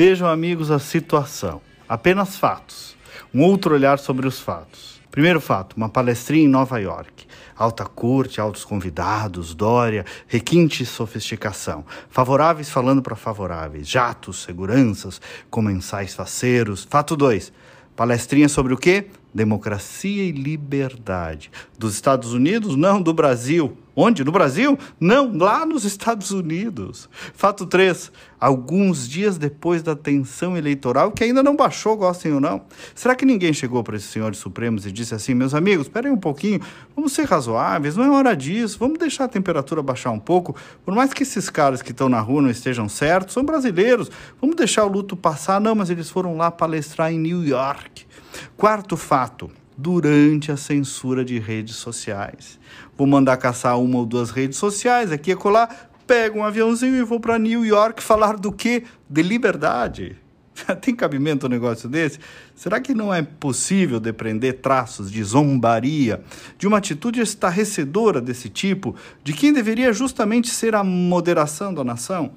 Vejam, amigos, a situação. Apenas fatos. Um outro olhar sobre os fatos. Primeiro fato: uma palestrinha em Nova York. Alta corte, altos convidados, Dória, requinte e sofisticação. Favoráveis falando para favoráveis, jatos, seguranças, comensais faceiros. Fato 2. Palestrinha sobre o quê? Democracia e liberdade. Dos Estados Unidos? Não, do Brasil. Onde? No Brasil? Não, lá nos Estados Unidos. Fato 3. Alguns dias depois da tensão eleitoral, que ainda não baixou, gostem ou não. Será que ninguém chegou para esses senhores supremos e disse assim: meus amigos, esperem um pouquinho, vamos ser razoáveis, não é hora disso, vamos deixar a temperatura baixar um pouco. Por mais que esses caras que estão na rua não estejam certos, são brasileiros, vamos deixar o luto passar. Não, mas eles foram lá palestrar em New York. Quarto fato durante a censura de redes sociais. Vou mandar caçar uma ou duas redes sociais aqui e colar, pego um aviãozinho e vou para New York falar do que? De liberdade. Tem cabimento um negócio desse? Será que não é possível depreender traços de zombaria, de uma atitude estarrecedora desse tipo, de quem deveria justamente ser a moderação da nação?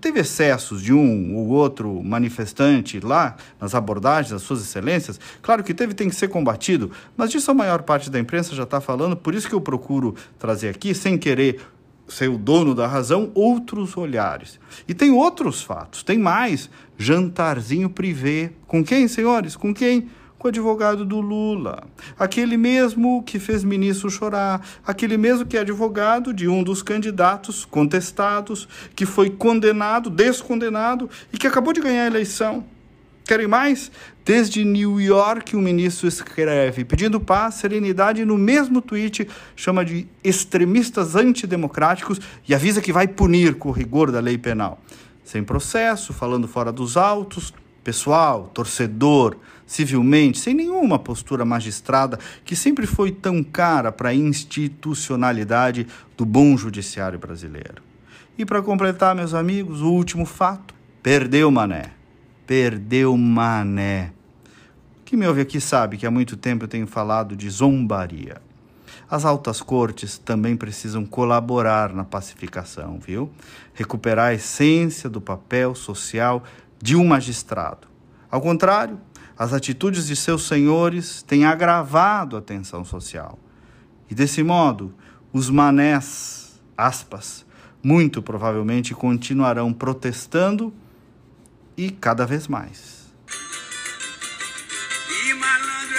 Teve excessos de um ou outro manifestante lá nas abordagens das suas excelências? Claro que teve, tem que ser combatido, mas disso a maior parte da imprensa já está falando, por isso que eu procuro trazer aqui, sem querer ser o dono da razão, outros olhares. E tem outros fatos, tem mais. Jantarzinho privê. Com quem, senhores? Com quem? Com o advogado do Lula, aquele mesmo que fez ministro chorar, aquele mesmo que é advogado de um dos candidatos contestados, que foi condenado, descondenado e que acabou de ganhar a eleição. Querem mais? Desde New York, o um ministro escreve pedindo paz, serenidade, e no mesmo tweet chama de extremistas antidemocráticos e avisa que vai punir com o rigor da lei penal. Sem processo, falando fora dos autos, pessoal, torcedor, civilmente, sem nenhuma postura magistrada que sempre foi tão cara para a institucionalidade do bom judiciário brasileiro. E para completar, meus amigos, o último fato: perdeu Mané. Perdeu Mané. Quem me ouve aqui sabe que há muito tempo eu tenho falado de zombaria. As altas cortes também precisam colaborar na pacificação, viu? Recuperar a essência do papel social de um magistrado. Ao contrário, as atitudes de seus senhores têm agravado a tensão social. E desse modo, os manés, aspas, muito provavelmente continuarão protestando e cada vez mais. E malandro